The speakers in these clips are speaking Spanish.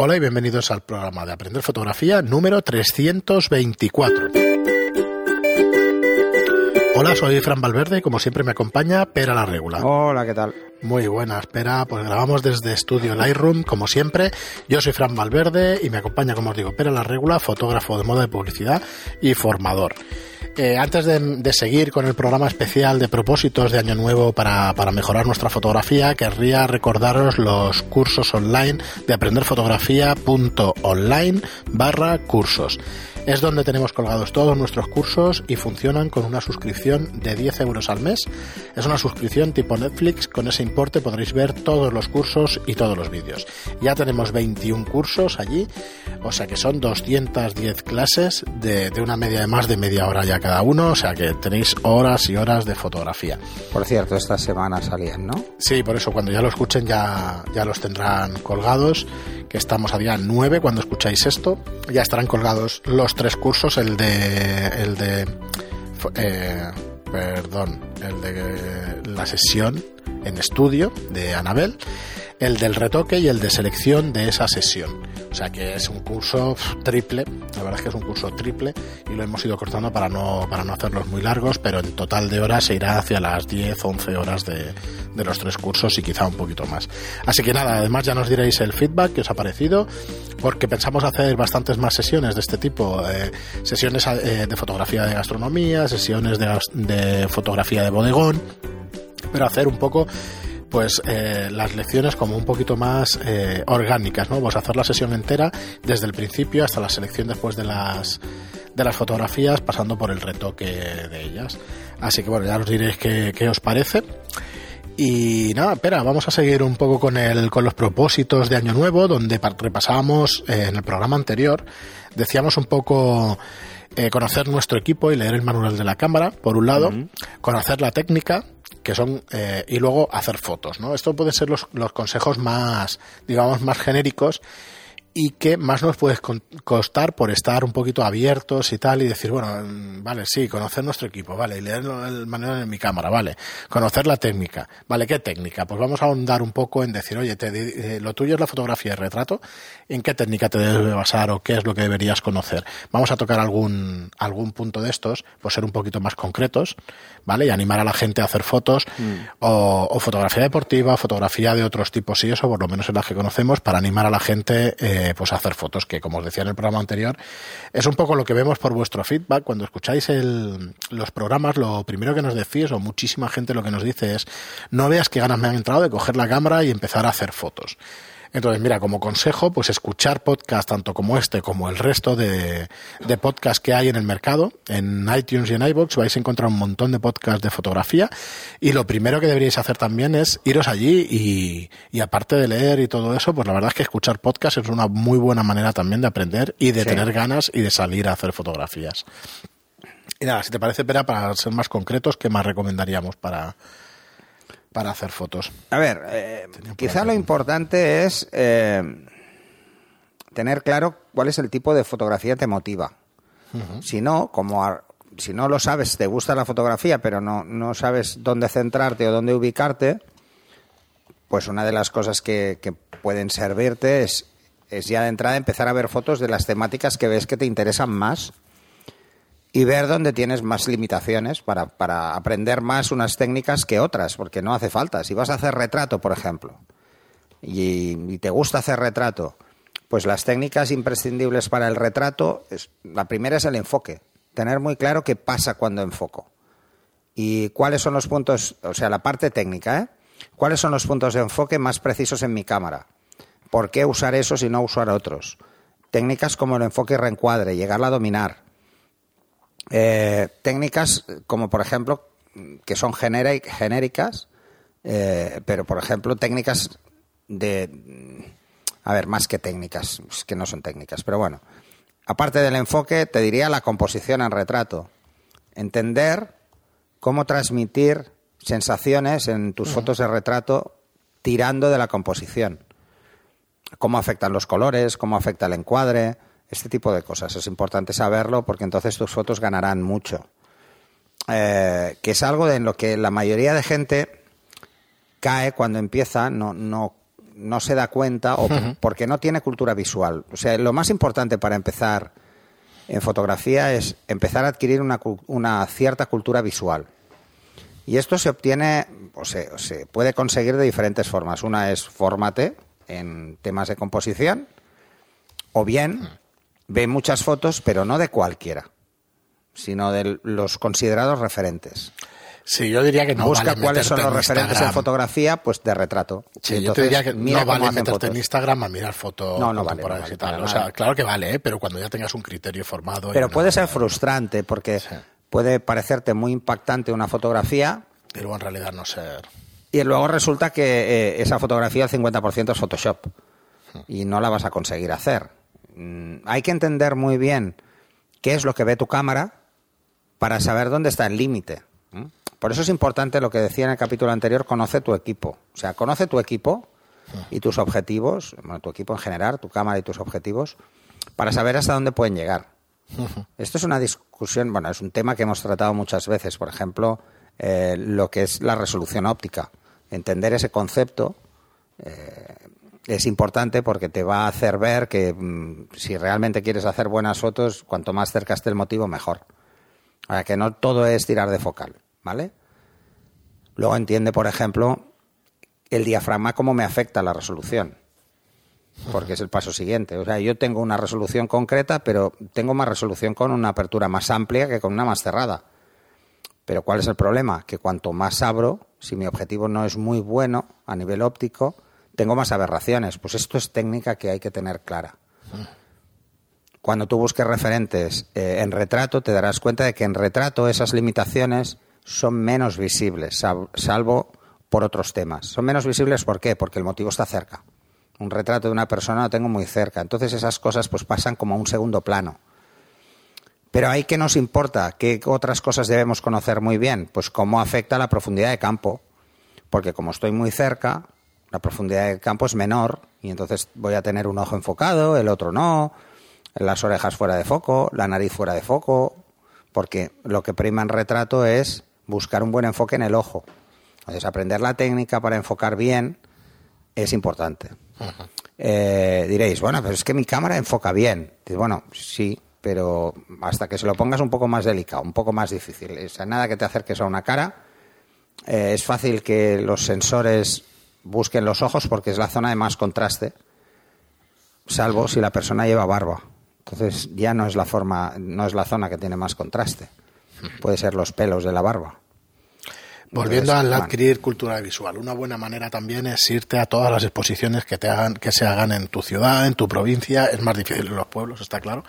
Hola y bienvenidos al programa de Aprender Fotografía número 324. Hola, soy Fran Valverde y como siempre me acompaña Pera la Regula. Hola, ¿qué tal? Muy buenas, Pera. Pues grabamos desde Estudio Lightroom, como siempre. Yo soy Fran Valverde y me acompaña, como os digo, Pera la Regula, fotógrafo de moda de publicidad y formador. Eh, antes de, seguir con el programa especial de propósitos de Año Nuevo para, para, mejorar nuestra fotografía, querría recordaros los cursos online de aprenderfotografía.online barra cursos. Es donde tenemos colgados todos nuestros cursos y funcionan con una suscripción de 10 euros al mes. Es una suscripción tipo Netflix, con ese importe podréis ver todos los cursos y todos los vídeos. Ya tenemos 21 cursos allí, o sea que son 210 clases de, de una media de más de media hora ya cada uno, o sea que tenéis horas y horas de fotografía. Por cierto, esta semana salían, ¿no? Sí, por eso cuando ya lo escuchen ya, ya los tendrán colgados, que estamos a día 9 cuando escucháis esto, ya estarán colgados los tres cursos, el de el de eh, perdón, el de la sesión en estudio de Anabel, el del retoque y el de selección de esa sesión. O sea que es un curso triple, la verdad es que es un curso triple y lo hemos ido cortando para no, para no hacerlos muy largos, pero en total de horas se irá hacia las 10, 11 horas de, de los tres cursos y quizá un poquito más. Así que nada, además ya nos diréis el feedback que os ha parecido, porque pensamos hacer bastantes más sesiones de este tipo, eh, sesiones eh, de fotografía de gastronomía, sesiones de, de fotografía de bodegón, pero hacer un poco pues eh, las lecciones como un poquito más eh, orgánicas, ¿no? Vamos a hacer la sesión entera desde el principio hasta la selección después de las de las fotografías, pasando por el retoque de ellas. Así que bueno, ya os diréis qué, qué os parece. Y nada, espera, vamos a seguir un poco con el con los propósitos de Año Nuevo, donde repasábamos eh, en el programa anterior, decíamos un poco eh, conocer nuestro equipo y leer el manual de la cámara, por un lado, conocer la técnica, que son eh, y luego hacer fotos, ¿no? Esto puede ser los, los consejos más, digamos, más genéricos y que más nos puede costar por estar un poquito abiertos y tal y decir, bueno, mm, vale, sí, conocer nuestro equipo, vale, y leer el manual en mi cámara, vale, conocer la técnica, vale, ¿qué técnica? Pues vamos a ahondar un poco en decir, oye, te, eh, lo tuyo es la fotografía y retrato, ¿en qué técnica te debes basar o qué es lo que deberías conocer? Vamos a tocar algún, algún punto de estos, pues ser un poquito más concretos, ¿vale? Y animar a la gente a hacer fotos mm. o, o, fotografía deportiva, fotografía de otros tipos y eso, por lo menos en las que conocemos, para animar a la gente eh, pues hacer fotos, que como os decía en el programa anterior, es un poco lo que vemos por vuestro feedback. Cuando escucháis el, los programas, lo primero que nos decís, o muchísima gente lo que nos dice es, no veas qué ganas me han entrado de coger la cámara y empezar a hacer fotos. Entonces, mira, como consejo, pues escuchar podcast tanto como este como el resto de, de podcasts que hay en el mercado. En iTunes y en iVoox vais a encontrar un montón de podcasts de fotografía. Y lo primero que deberíais hacer también es iros allí y, y aparte de leer y todo eso, pues la verdad es que escuchar podcast es una muy buena manera también de aprender y de sí. tener ganas y de salir a hacer fotografías. Y nada, si te parece, Pera, para ser más concretos, ¿qué más recomendaríamos para, para hacer fotos. A ver, eh, quizá lo importante es eh, tener claro cuál es el tipo de fotografía que te motiva. Uh -huh. Si no, como a, si no lo sabes, te gusta la fotografía, pero no, no sabes dónde centrarte o dónde ubicarte, pues una de las cosas que, que pueden servirte es, es ya de entrada empezar a ver fotos de las temáticas que ves que te interesan más y ver dónde tienes más limitaciones para, para, aprender más unas técnicas que otras, porque no hace falta. Si vas a hacer retrato, por ejemplo, y, te gusta hacer retrato, pues las técnicas imprescindibles para el retrato, es, la primera es el enfoque, tener muy claro qué pasa cuando enfoco. Y cuáles son los puntos, o sea, la parte técnica, ¿eh? ¿Cuáles son los puntos de enfoque más precisos en mi cámara? ¿Por qué usar esos y no usar otros? Técnicas como el enfoque y reencuadre, llegarla a dominar eh, técnicas como, por ejemplo, que son genéricas, eh, pero, por ejemplo, técnicas de... A ver, más que técnicas, es que no son técnicas, pero bueno. Aparte del enfoque, te diría la composición en retrato. Entender cómo transmitir sensaciones en tus uh -huh. fotos de retrato tirando de la composición. Cómo afectan los colores, cómo afecta el encuadre, este tipo de cosas. Es importante saberlo porque entonces tus fotos ganarán mucho. Eh, que es algo en lo que la mayoría de gente cae cuando empieza, no, no, no se da cuenta o porque no tiene cultura visual. O sea, lo más importante para empezar en fotografía es empezar a adquirir una, una cierta cultura visual. Y esto se obtiene, o se, se puede conseguir de diferentes formas. Una es fórmate en temas de composición, o bien ve muchas fotos, pero no de cualquiera, sino de los considerados referentes. Sí, yo diría que no Busca vale cuáles son los en referentes en fotografía, pues de retrato. Sí, yo te diría que no vale meterte en fotos. Instagram a mirar fotos No, no vale, contemporáneas no vale y tal. O sea, claro que vale, ¿eh? pero cuando ya tengas un criterio formado. Pero puede ser frustrante porque Sí. puede parecerte muy impactante una fotografía luego en realidad no ser. y luego resulta que eh, esa fotografía el 50% es Photoshop y no la vas a conseguir hacer. Mm, hay que entender muy bien qué es lo que ve tu cámara para saber dónde está el límite. Por eso es importante lo que decía en el capítulo anterior, conoce tu equipo. O sea, conoce tu equipo y tus objetivos, bueno, tu equipo en general, tu cámara y tus objetivos, para saber hasta dónde pueden llegar. Esto es una discusión, bueno, es un tema que hemos tratado muchas veces, por ejemplo, eh, lo que es la resolución óptica. Entender ese concepto eh, es importante porque te va a hacer ver que mm, si realmente quieres hacer buenas fotos, cuanto más cerca esté el motivo, mejor. Ahora, que no todo es tirar de focal, ¿vale? Luego entiende, por ejemplo, el diafragma cómo me afecta la resolución porque es el paso siguiente. O sea, yo tengo una resolución concreta, pero tengo más resolución con una apertura más amplia que con una más cerrada. Pero ¿cuál es el problema? Que cuanto más abro, si mi objetivo no es muy bueno a nivel óptico, tengo más aberraciones. Pues esto es técnica que hay que tener clara. Cuando tú busques referentes eh, en retrato, te darás cuenta de que en retrato esas limitaciones son menos visibles, sal- salvo por otros temas. Son menos visibles ¿por qué? Porque el motivo está cerca. Un retrato de una persona lo tengo muy cerca. Entonces esas cosas pues pasan como a un segundo plano. Pero ahí que nos importa, ¿qué otras cosas debemos conocer muy bien? Pues cómo afecta la profundidad de campo. Porque como estoy muy cerca, la profundidad de campo es menor y entonces voy a tener un ojo enfocado, el otro no, las orejas fuera de foco, la nariz fuera de foco, porque lo que prima en retrato es buscar un buen enfoque en el ojo. Entonces aprender la técnica para enfocar bien es importante. Eh, diréis, bueno, pero es que mi cámara enfoca bien. Dices, bueno, sí, pero hasta que se lo pongas un poco más delicado, un poco más difícil. O sea, nada que te acerques a una cara. Eh, es fácil que los sensores busquen los ojos porque es la zona de más contraste, salvo si la persona lleva barba. Entonces ya no es la forma, no es la zona que tiene más contraste. Puede ser los pelos de la barba. Volviendo al adquirir cultura visual, una buena manera también es irte a todas las exposiciones que te hagan, que se hagan en tu ciudad, en tu provincia. Es más difícil en los pueblos, está claro,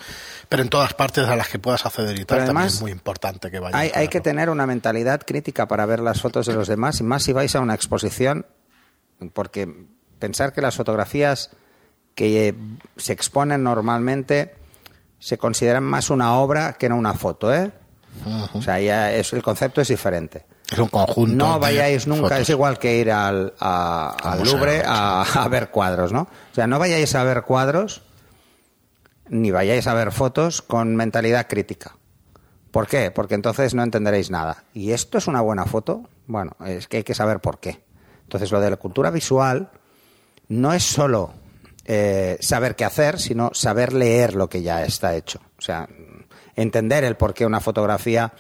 pero en todas partes a las que puedas acceder y tal, también es muy importante que vayas. Hay, hay que tener una mentalidad crítica para ver las fotos de los demás, y más si vais a una exposición, porque pensar que las fotografías que se exponen normalmente se consideran más una obra que no una foto, ¿eh? O sea, ya es, el concepto es diferente. Es un conjunto. No vayáis nunca, fotos. es igual que ir al, a- Al Louvre a, a ver cuadros, ¿no? O sea, no vayáis a ver cuadros ni vayáis a ver fotos con mentalidad crítica. ¿Por qué? Porque entonces no entenderéis nada. ¿Y esto es una buena foto? Bueno, es que hay que saber por qué. Entonces, lo de la cultura visual no es solo eh, saber qué hacer, sino saber leer lo que ya está hecho. O sea, entender el por qué una fotografía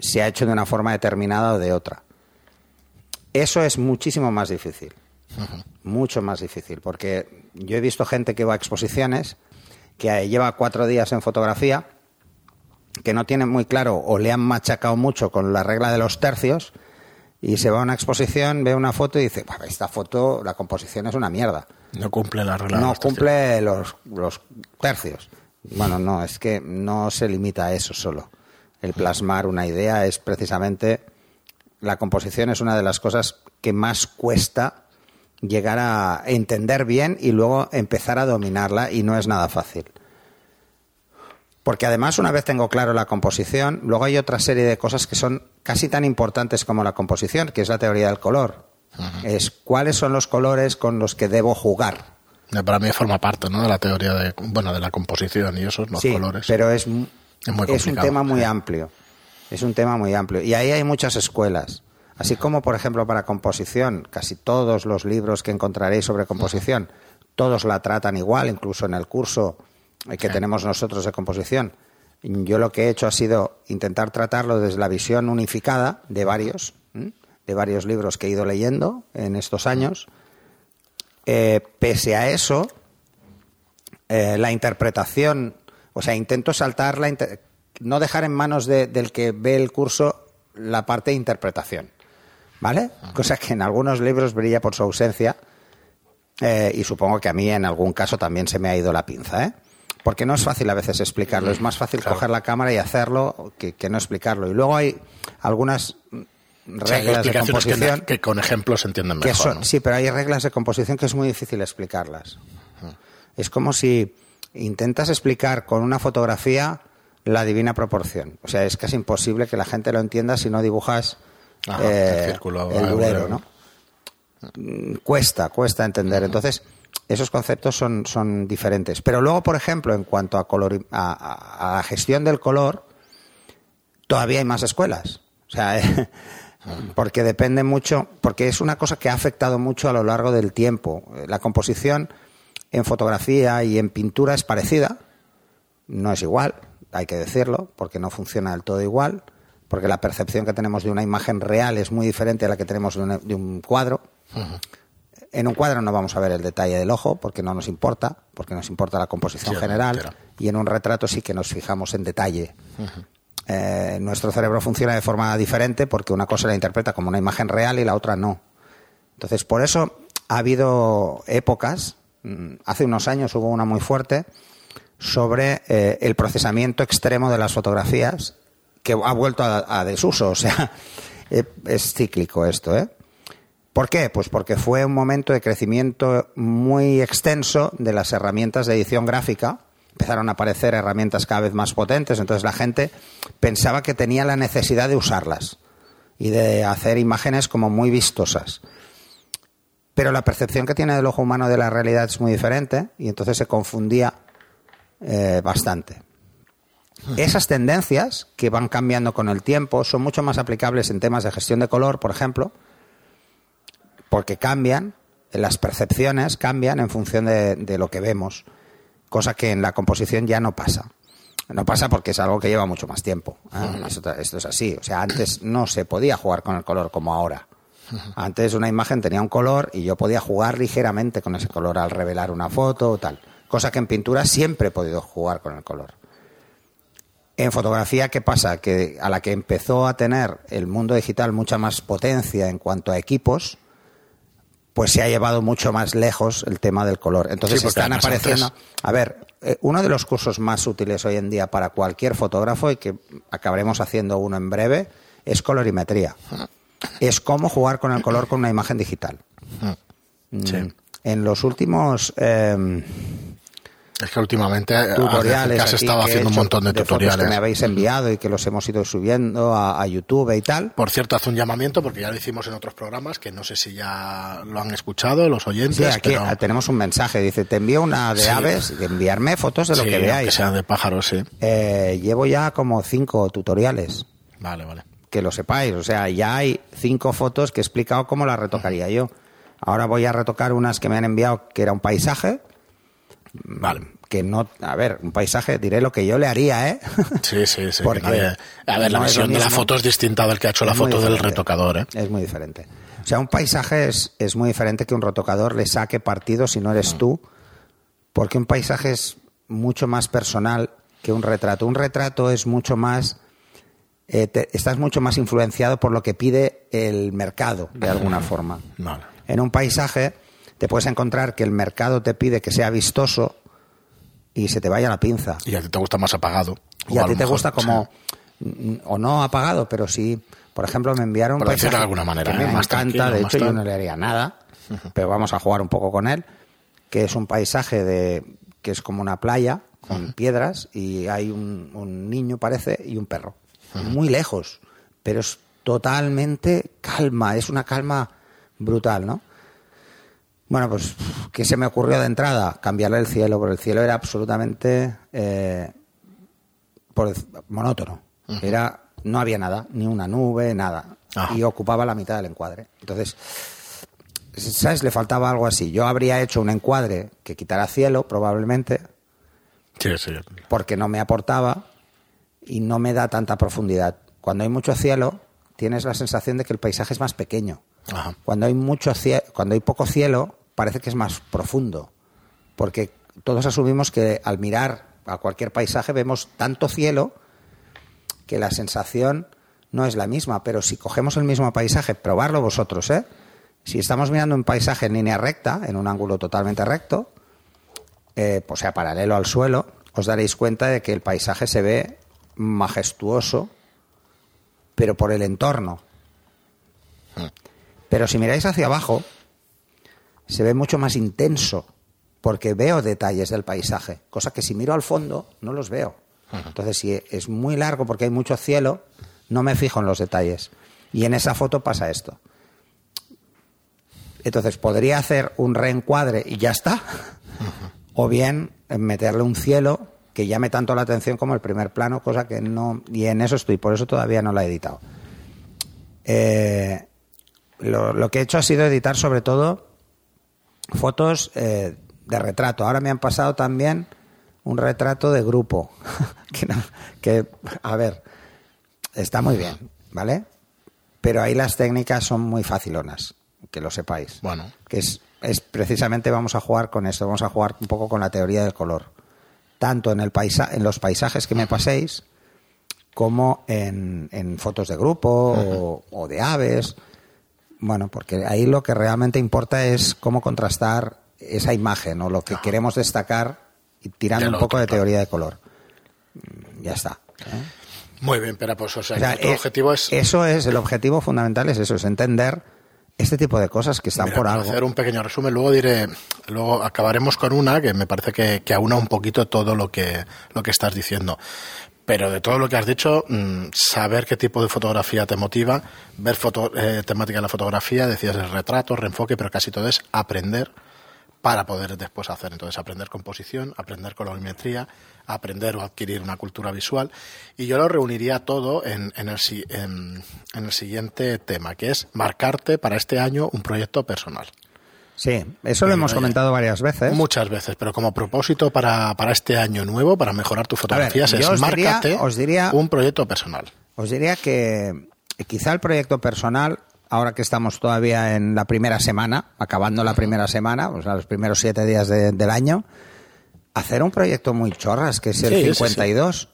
se ha hecho de una forma determinada o de otra. Eso es muchísimo más difícil. Mucho más difícil. Porque yo he visto gente que va a exposiciones, que lleva cuatro días en fotografía, que no tiene muy claro o le han machacado mucho con la regla de los tercios, y se va a una exposición, ve una foto y dice, "Buah, esta foto, la composición es una mierda No cumple la regla. no cumple los, los tercios. Bueno, no, es que no se limita a eso solo. El plasmar una idea es precisamente la composición es una de las cosas que más cuesta llegar a entender bien y luego empezar a dominarla y no es nada fácil. Porque además, una vez tengo claro la composición, luego hay otra serie de cosas que son casi tan importantes como la composición, que es la teoría del color. Es cuáles son los colores con los que debo jugar. Para mí forma parte, ¿no? De la teoría de, bueno, de la composición y esos los sí, colores. pero es, Es muy es un tema muy amplio. Es un tema muy amplio. Y ahí hay muchas escuelas. Así como, por ejemplo, para composición, casi todos los libros que encontraréis sobre composición, todos la tratan igual, incluso en el curso que tenemos nosotros de composición. Yo lo que he hecho ha sido intentar tratarlo desde la visión unificada de varios, de varios libros que he ido leyendo en estos años. Eh, pese a eso, eh, la interpretación, o sea, intento saltar la, no dejar en manos del que ve el curso la parte de interpretación, ¿vale? Cosa que en algunos libros brilla por su ausencia eh, y supongo que a mí en algún caso también se me ha ido la pinza, ¿eh? Porque no es fácil a veces explicarlo, es más fácil coger la cámara y hacerlo que, no explicarlo. Y luego hay algunas reglas de composición que, con ejemplos se entienden mejor. Sí, pero hay reglas de composición que es muy difícil explicarlas. Es como si intentas explicar con una fotografía la divina proporción. O sea, es casi imposible que la gente lo entienda si no dibujas eh, el, círculo, el ¿no? Mm, cuesta, cuesta entender. Entonces, esos conceptos son, son diferentes. Pero luego, por ejemplo, en cuanto a, a, la gestión del color, todavía hay más escuelas. O sea, porque depende mucho, porque es una cosa que ha afectado mucho a lo largo del tiempo. La composición en fotografía y en pintura es parecida, no es igual, hay que decirlo, porque no funciona del todo igual, porque la percepción que tenemos de una imagen real es muy diferente a la que tenemos de, un cuadro. En un cuadro no vamos a ver el detalle del ojo, porque no nos importa, porque nos importa la composición general, y en un retrato sí que nos fijamos en detalle. Eh, nuestro cerebro funciona de forma diferente porque una cosa la interpreta como una imagen real y la otra no. Entonces, por eso ha habido épocas, mm, hace unos años hubo una muy fuerte, sobre eh, el procesamiento extremo de las fotografías que ha vuelto a, desuso. O sea, eh, es cíclico esto, ¿eh? ¿Por qué? Pues porque fue un momento de crecimiento muy extenso de las herramientas de edición gráfica. Empezaron a aparecer herramientas cada vez más potentes, entonces la gente pensaba que tenía la necesidad de usarlas y de hacer imágenes como muy vistosas. Pero la percepción que tiene el ojo humano de la realidad es muy diferente y entonces se confundía eh, bastante. Esas tendencias que van cambiando con el tiempo son mucho más aplicables en temas de gestión de color, por ejemplo, porque cambian, las percepciones cambian en función de, lo que vemos, cosa que en la composición ya no pasa. No pasa porque es algo que lleva mucho más tiempo. ¿eh? Esto, esto, es así. O sea, antes no se podía jugar con el color como ahora. Antes una imagen tenía un color y yo podía jugar ligeramente con ese color al revelar una foto o tal cosa que en pintura siempre he podido jugar con el color. En fotografía, ¿qué pasa? Que a la que empezó a tener el mundo digital mucha más potencia en cuanto a equipos, pues se ha llevado mucho más lejos el tema del color. Entonces están apareciendo. A ver, eh, uno de los cursos más útiles hoy en día para cualquier fotógrafo, y que acabaremos haciendo uno en breve, es colorimetría. Es cómo jugar con el color con una imagen digital. Mm. En los últimos. Em, es que últimamente tutoriales has estado haciendo un montón de, tutoriales. que me habéis enviado y que los hemos ido subiendo a, YouTube y tal. Por cierto, hace un llamamiento porque ya lo hicimos en otros programas que no sé si ya lo han escuchado los oyentes. Sí, aquí tenemos un mensaje. Dice: Te envío una de aves, de enviarme fotos de lo que veáis. Que sean de pájaros, sí. Eh, llevo ya como cinco tutoriales. Vale, vale. Que lo sepáis. O sea, ya hay cinco fotos que he explicado cómo las retocaría yo. Ahora voy a retocar unas que me han enviado que era un paisaje Vale. Que no, a ver, un paisaje, diré lo que yo le haría, ¿eh? Sí, sí, sí. Porque a ver, la visión de la foto es distinta del que ha hecho la foto del retocador, ¿eh? Es muy diferente. O sea, un paisaje es, es muy diferente que un retocador le saque partido si no eres mm. tú, porque un paisaje es mucho más personal que un retrato. Un retrato es mucho más. Eh, estás mucho más influenciado por lo que pide el mercado, de alguna forma. En un paisaje te puedes encontrar que el mercado te pide que sea vistoso y se te vaya la pinza. Y a ti te gusta más apagado. Y a, ti te gusta como, o no apagado, pero sí, por ejemplo, me enviaron... Por decirlo de alguna manera. me encanta, de hecho yo no le haría nada, pero vamos a jugar un poco con él, que es un paisaje de que es como una playa con piedras y hay un, niño, parece, y un perro. Muy lejos, pero es totalmente calma, es una calma brutal, ¿no? Bueno, pues, ¿qué se me ocurrió de entrada? Cambiarle el cielo, porque el cielo era absolutamente eh, monótono. Era, no había nada, ni una nube, nada. Ajá. y ocupaba la mitad del encuadre. Entonces, ¿sabes? Le faltaba algo así. Yo habría hecho un encuadre que quitara cielo, probablemente, Sí, sí. porque no me aportaba y no me da tanta profundidad. Cuando hay mucho cielo, tienes la sensación de que el paisaje es más pequeño. Ajá. Cuando hay mucho cuando hay poco cielo, parece que es más profundo, porque todos asumimos que al mirar a cualquier paisaje vemos tanto cielo que la sensación no es la misma, pero si cogemos el mismo paisaje, probarlo vosotros, ¿eh? Si estamos mirando un paisaje en línea recta, en un ángulo totalmente recto, eh, pues sea paralelo al suelo, os daréis cuenta de que el paisaje se ve majestuoso, pero por el entorno. Pero si miráis hacia abajo, se ve mucho más intenso, porque veo detalles del paisaje, cosa que si miro al fondo no los veo. Entonces, si es muy largo porque hay mucho cielo, no me fijo en los detalles. Y en esa foto pasa esto. Entonces, podría hacer un reencuadre y ya está. O bien meterle un cielo que llame tanto la atención como el primer plano, cosa que no. Y en eso estoy, por eso todavía no la he editado. Eh, lo, lo que he hecho ha sido editar sobre todo fotos eh, de retrato. Ahora me han pasado también un retrato de grupo. que, no- que, a ver, está muy bien, ¿vale? Pero ahí las técnicas son muy facilonas, que lo sepáis. Bueno. Que es, es precisamente vamos a jugar con esto, vamos a jugar un poco con la teoría del color. Tanto en, el paisa en los paisajes que me paséis, como en, en fotos de grupo o, o de aves. Bueno, porque ahí lo que realmente importa es cómo contrastar esa imagen o lo que queremos destacar y tirando un poco otro, de claro. teoría de color. Mm, Ya está. ¿eh? Muy bien, pero pues, o sea, O sea, nuestro eh, objetivo es Eso es, el objetivo fundamental es eso, es entender este tipo de cosas que están Mira, por algo. hacer un pequeño resumen, luego diré, luego acabaremos con una que me parece que, que aúna un poquito todo lo que, lo que estás diciendo. Pero de todo lo que has dicho, mm, saber qué tipo de fotografía te motiva, ver foto, eh, temática de la fotografía, decías el retrato, reenfoque, pero casi todo es aprender para poder después hacer. Entonces, aprender composición, aprender colorimetría, aprender o adquirir una cultura visual. Y yo lo reuniría todo en, en, el, en el siguiente tema, que es marcarte para este año un proyecto personal. Sí, eso lo hemos Oye, comentado varias veces. Muchas veces, pero como propósito para, para este año nuevo, para mejorar tus fotografías, es os diría- márcate os diría- un proyecto personal. Os diría que quizá el proyecto personal, ahora que estamos todavía en la primera semana, acabando la primera semana, o sea, los primeros siete días de- del año, hacer un proyecto muy chorras, que es el Sí, sí, sí. 52,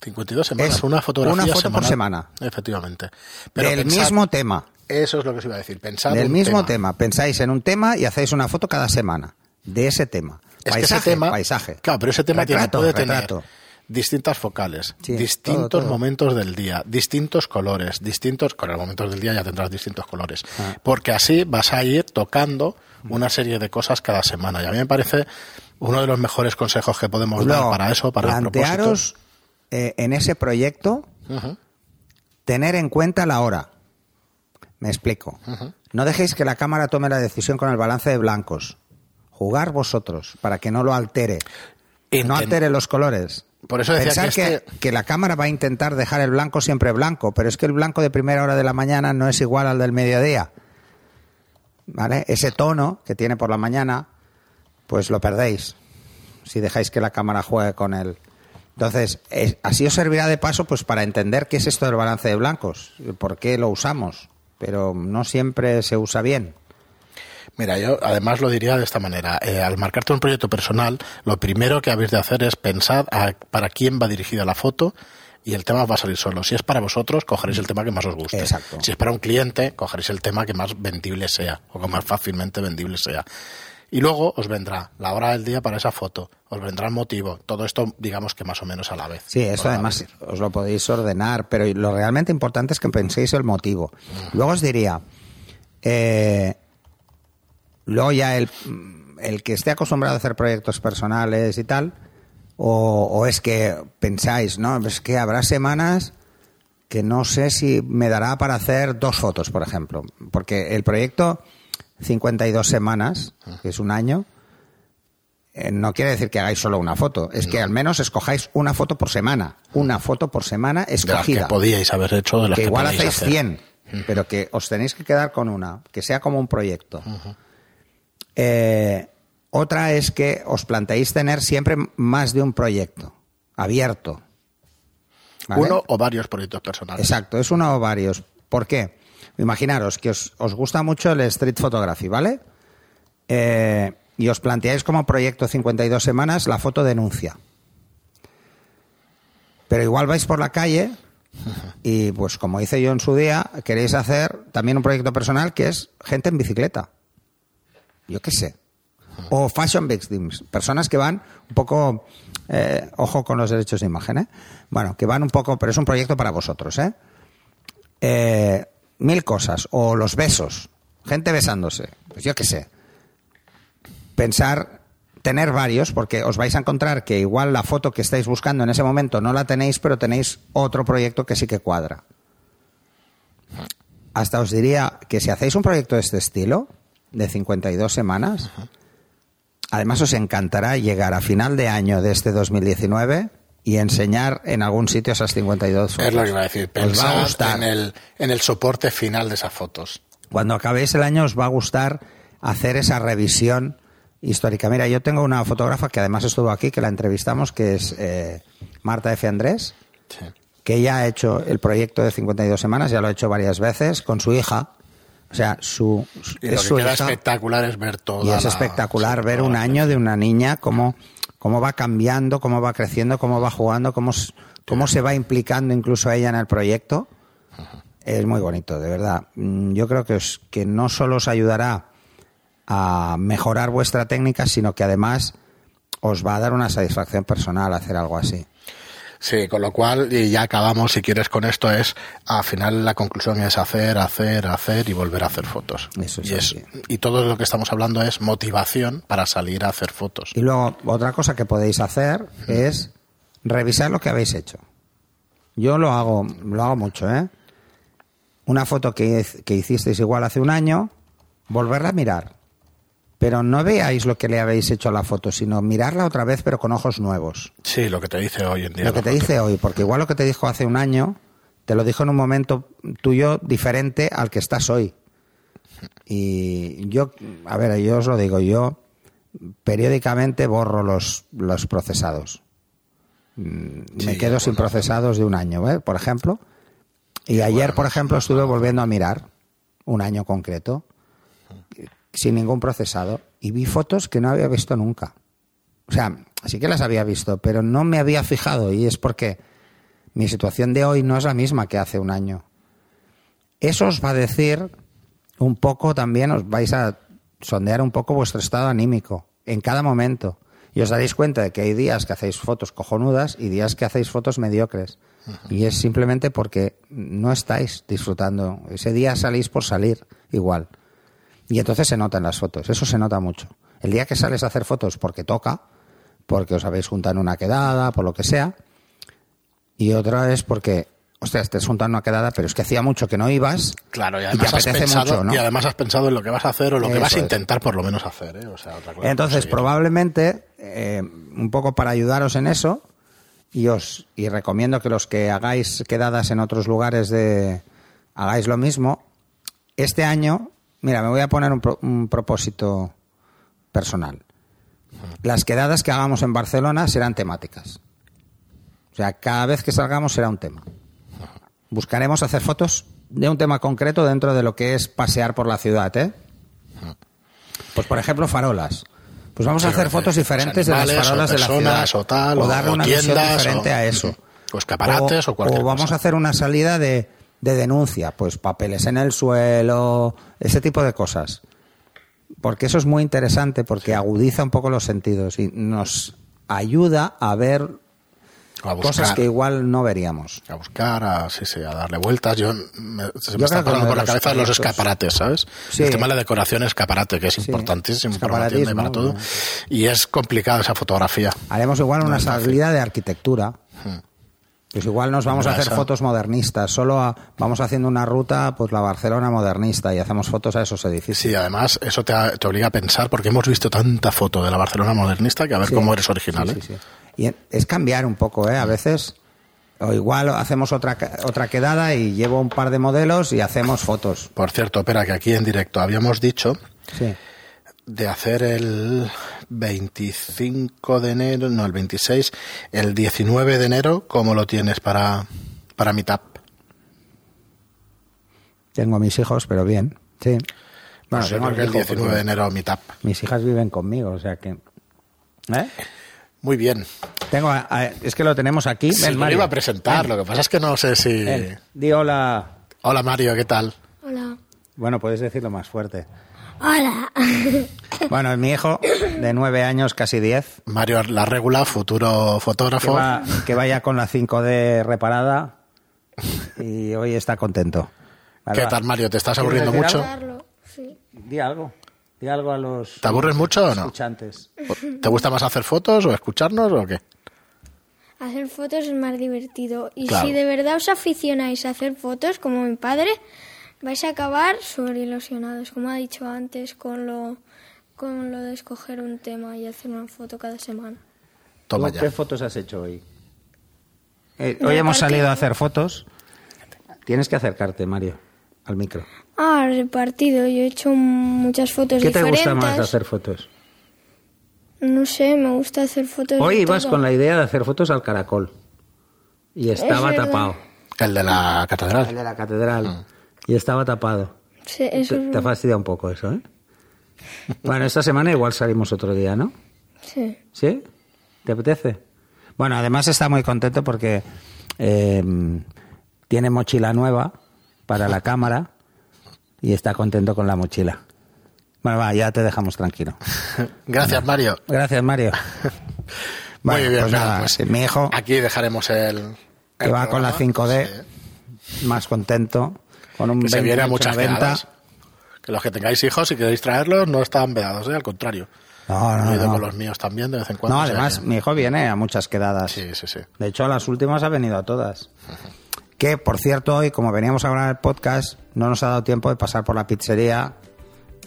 52 semanas, Es una fotografía una foto por semana. Efectivamente. Pero pensad- mismo tema. Eso es lo que os iba a decir. Pensad Del un mismo tema. Pensáis en un tema y hacéis una foto cada semana de ese tema. Es paisaje, que ese tema, paisaje. Claro, pero ese tema tiene- Retrato, puede tener distintas focales, Sí, distintos todo, todo. momentos del día, distintos colores, distintos. Con los momentos del día ya tendrás distintos colores. Ah. Porque así vas a ir tocando una serie de cosas cada semana. Y a mí me parece uno de los mejores consejos que podemos dar para eso, para plantearos propósitos. eh, en ese proyecto tener en cuenta la hora. Me explico. No dejéis que la cámara tome la decisión con el balance de blancos. Jugar vosotros para que no lo altere. No Inten- altere los colores. Por eso decía Pensar que este- que la cámara va a intentar dejar el blanco siempre blanco, pero es que el blanco de primera hora de la mañana no es igual al del mediodía. ¿Vale? Ese tono que tiene por la mañana, pues lo perdéis si dejáis que la cámara juegue con él. Entonces, es- así os servirá de paso pues para entender qué es esto del balance de blancos, por qué lo usamos, pero no siempre se usa bien. Mira, yo además lo diría de esta manera. Eh, al marcarte un proyecto personal, lo primero que habéis de hacer es pensar a- para quién va dirigida la foto y el tema va a salir solo. Si es para vosotros, cogeréis el tema que más os guste. Exacto. Si es para un cliente, cogeréis el tema que más vendible sea o que más fácilmente vendible sea. Y luego os vendrá la hora del día para esa foto, os vendrá el motivo. Todo esto, digamos que más o menos a la vez. Sí, eso además os lo podéis ordenar, pero lo realmente importante es que penséis el motivo. Luego os diría, eh, luego ya el, el que esté acostumbrado a hacer proyectos personales y tal, o, o es que pensáis, no, es que habrá semanas que no sé si me dará para hacer dos fotos, por ejemplo, porque el proyecto 52 semanas, que es un año, eh, no quiere decir que hagáis solo una foto, es que al menos escojáis una foto por semana, una foto por semana De las que escogida. podíais haber hecho, de las que que, igual hacéis hacer. 100, pero que os tenéis que quedar con una, que sea como un proyecto. Eh, otra es que os planteéis tener siempre más de un proyecto abierto. Uno o varios proyectos personales. Exacto, es uno o varios. ¿Por qué? Imaginaros que os, gusta mucho el street photography, ¿vale? Eh, y os planteáis como proyecto 52 semanas la foto denuncia. Pero igual vais por la calle y, pues como hice yo en su día, queréis hacer también un proyecto personal que es gente en bicicleta. Yo qué sé. O fashion victims, personas que van un poco, eh, ojo con los derechos de imagen, ¿eh? Bueno, que van un poco, pero es un proyecto para vosotros, ¿eh? eh mil cosas. O los besos, gente besándose. Pues yo qué sé. Pensar tener varios, porque os vais a encontrar que igual la foto que estáis buscando en ese momento no la tenéis, pero tenéis otro proyecto que sí que cuadra. Hasta os diría que si hacéis un proyecto de este estilo, de 52 semanas, además os encantará llegar a final de año de este 2019 y enseñar en algún sitio esas 52 fotos. Es lo que iba a decir, pensar En, el, en el soporte final de esas fotos. Cuando acabéis el año os va a gustar hacer esa revisión histórica. Mira, yo tengo una fotógrafa que además estuvo aquí, que la entrevistamos, que es eh, Marta F. Andrés, que ya ha hecho el proyecto de 52 semanas, ya lo ha hecho varias veces, con su hija. O sea, su, y lo que queda espectacular es ver todo. Y es espectacular ver un año de una niña, cómo, cómo va cambiando, cómo va creciendo, cómo va jugando, cómo, cómo se va implicando incluso ella en el proyecto. Es muy bonito, de verdad. Mm, yo creo que, que no solo os ayudará a mejorar vuestra técnica, sino que además os va a dar una satisfacción personal hacer algo así. Sí, con lo cual, y ya acabamos, si quieres, con esto, es al final la conclusión es hacer, hacer, hacer y volver a hacer fotos. Eso y, es, y todo lo que estamos hablando es motivación para salir a hacer fotos. Y luego, otra cosa que podéis hacer es revisar lo que habéis hecho. Yo lo hago, lo hago mucho, ¿eh? Una foto que, que hicisteis igual hace un año, volverla a mirar pero no veáis lo que le habéis hecho a la foto, sino mirarla otra vez, pero con ojos nuevos. Sí, lo que te dice hoy en día. Lo que te dice hoy, porque igual lo que te dijo hace un año, te lo dijo en un momento tuyo diferente al que estás hoy. Y yo, a ver, yo os lo digo, yo periódicamente borro los, los procesados. Mm, me quedo sin procesados de un año, ¿eh? por ejemplo. Y ayer, por ejemplo, estuve volviendo a mirar un año concreto sin ningún procesado y vi fotos que no había visto nunca. O sea, sí que las había visto, pero no me había fijado y es porque mi situación de hoy no es la misma que hace un año. Eso os va a decir un poco también, os vais a sondear un poco vuestro estado anímico en cada momento. Y os daréis cuenta de que hay días que hacéis fotos cojonudas y días que hacéis fotos mediocres. Y es simplemente porque no estáis disfrutando. Ese día salís por salir igual. Y entonces se nota en las fotos, eso se nota mucho. El día que sales a hacer fotos porque toca, porque os habéis juntado en una quedada, por lo que sea, y otra es porque, ostras, te has juntado en una quedada, pero es que hacía mucho que no ibas. Claro, y además, has pensado, y además has pensado en lo que vas a hacer o lo que vas a intentar por lo menos hacer. ¿eh? entonces, probablemente, eh, un poco para ayudaros en eso, y os y recomiendo que los que hagáis quedadas en otros lugares de hagáis lo mismo. Este año Mira, me voy a poner un, propósito personal. Las quedadas que hagamos en Barcelona serán temáticas. O sea, cada vez que salgamos será un tema. Buscaremos hacer fotos de un tema concreto dentro de lo que es pasear por la ciudad, ¿eh? Pues, por ejemplo, farolas. Pues vamos a hacer fotos diferentes de las farolas de la ciudad. O, tal, o darle una visión diferente a eso. O escaparates o, cualquier O vamos a hacer una salida de de denuncia, pues papeles en el suelo, ese tipo de cosas. Porque eso es muy interesante porque agudiza un poco los sentidos y nos ayuda a ver cosas que igual no veríamos. A buscar, a, sí, sí, a darle vueltas. Yo me, se me está pasando por la cabeza los escaparates, ¿sabes? El tema de la decoración escaparate, que es importantísimo para para todo. Y es complicada esa fotografía. Haremos igual una salida de arquitectura. Hmm. Pues igual nos vamos a hacer fotos modernistas, solo vamos haciendo una ruta, pues la Barcelona modernista, y hacemos fotos a esos edificios. Sí, además eso te, obliga a pensar, porque hemos visto tanta foto de la Barcelona modernista que a ver cómo eres original. Sí, ¿eh? Y es cambiar un poco, ¿eh? A veces O igual hacemos otra, otra quedada y llevo un par de modelos y hacemos fotos. Por cierto, espera, que aquí en directo habíamos dicho Sí. De hacer el 25 de enero, no, el 26, el 19 de enero, ¿cómo lo tienes para, para Meetup? Tengo a mis hijos, pero bien. Sí. Bueno, Pues yo tengo creo que a el mi hijo 19 de enero Meetup. Mis hijas viven conmigo, o sea que. ¿Eh? Muy bien. Tengo a- a- es que lo tenemos aquí. Sí, Ven, lo Mario. iba a presentar, lo que pasa es que no sé si... Ven, di hola. Hola Mario, ¿qué tal? Hola. Bueno, puedes decirlo más fuerte. Hola. Bueno, es mi hijo de nueve años, casi diez, Mario La Regula, futuro que, fotógrafo. va, que vaya con la 5D reparada y hoy está contento. Vale, ¿Qué tal Mario? ¿Te estás ¿Quieres aburriendo mucho? Sí. Di algo. Di algo a los ¿Te aburres mucho o no? escuchantes. ¿Te gusta más hacer fotos o escucharnos o qué? Hacer fotos es más divertido. Y Claro. si de verdad os aficionáis a hacer fotos, como mi padre, vais a acabar sobreilusionados, como ha dicho antes, con lo, con lo de escoger un tema y hacer una foto cada semana. Toma ¿Tú ya. ¿Qué fotos has hecho hoy? Eh, hoy hemos salido a hacer fotos. Tienes que acercarte, Mario, al micro. Ah, repartido. Yo he hecho muchas fotos ¿Qué te diferentes. gusta más de hacer fotos? No sé, me gusta hacer fotos Hoy ibas todo. con la idea de hacer fotos al caracol. Y estaba verdad. tapado. El de la El catedral. de la catedral. Y estaba tapado. Sí, eso Te, es- te fastidia un poco eso, ¿eh? Bueno, esta semana igual salimos otro día, ¿no? sí. ¿Sí? ¿Te apetece? Bueno, además está muy contento porque eh, tiene mochila nueva para la cámara y está contento con la mochila. Bueno, va, ya te dejamos tranquilo. Gracias Mario. Gracias, Mario. Muy bien, pues nada, pues mi hijo Aquí dejaremos el... que va con la programa. 5D, Sí. más contento, con un Que se viene a muchas 28-90. quedadas. Que los que tengáis hijos y queréis traerlos no están vedados, ¿eh? al contrario. No, no, He ido no. con los míos también de vez en cuando. No, o sea además, mi hijo viene a muchas quedadas. Sí, sí, sí. De hecho, a las últimas ha venido a todas. Que, por cierto, hoy, como veníamos a grabar el podcast, no nos ha dado tiempo de pasar por la pizzería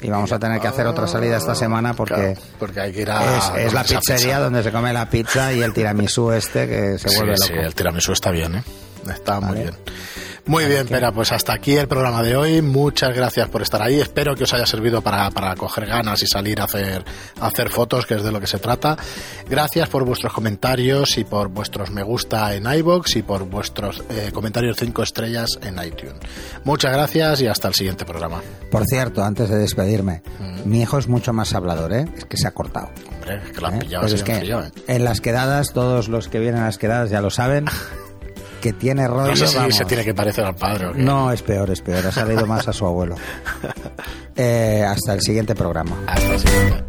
y vamos a tener que hacer otra salida esta semana porque Claro, porque hay que ir a... es, es la pizzería donde se come la pizza y el tiramisú este que se Sí, vuelve sí, loco. el tiramisú está bien, ¿eh? Está muy bien. Muy bien, Pera, pues hasta aquí el programa de hoy. Muchas gracias por estar ahí. Espero que os haya servido para, para coger ganas y salir a hacer, a hacer fotos, que es de lo que se trata. Gracias por vuestros comentarios y por vuestros me gusta en iBox y por vuestros eh, comentarios 5 estrellas en iTunes. Muchas gracias y hasta el siguiente programa. Por cierto, antes de despedirme, Mm. mi hijo es mucho más hablador, ¿eh? Es que se ha cortado. Hombre, es que lo han ¿eh? pillado Pero así es en que frío, ¿eh? en las quedadas, todos los que vienen a las quedadas ya lo saben, que tiene rollo. No sé si vamos. se tiene que parecer al padre o qué. No, es peor, es peor. Ha salido más a su abuelo. Eh, hasta el siguiente programa. Hasta el siguiente.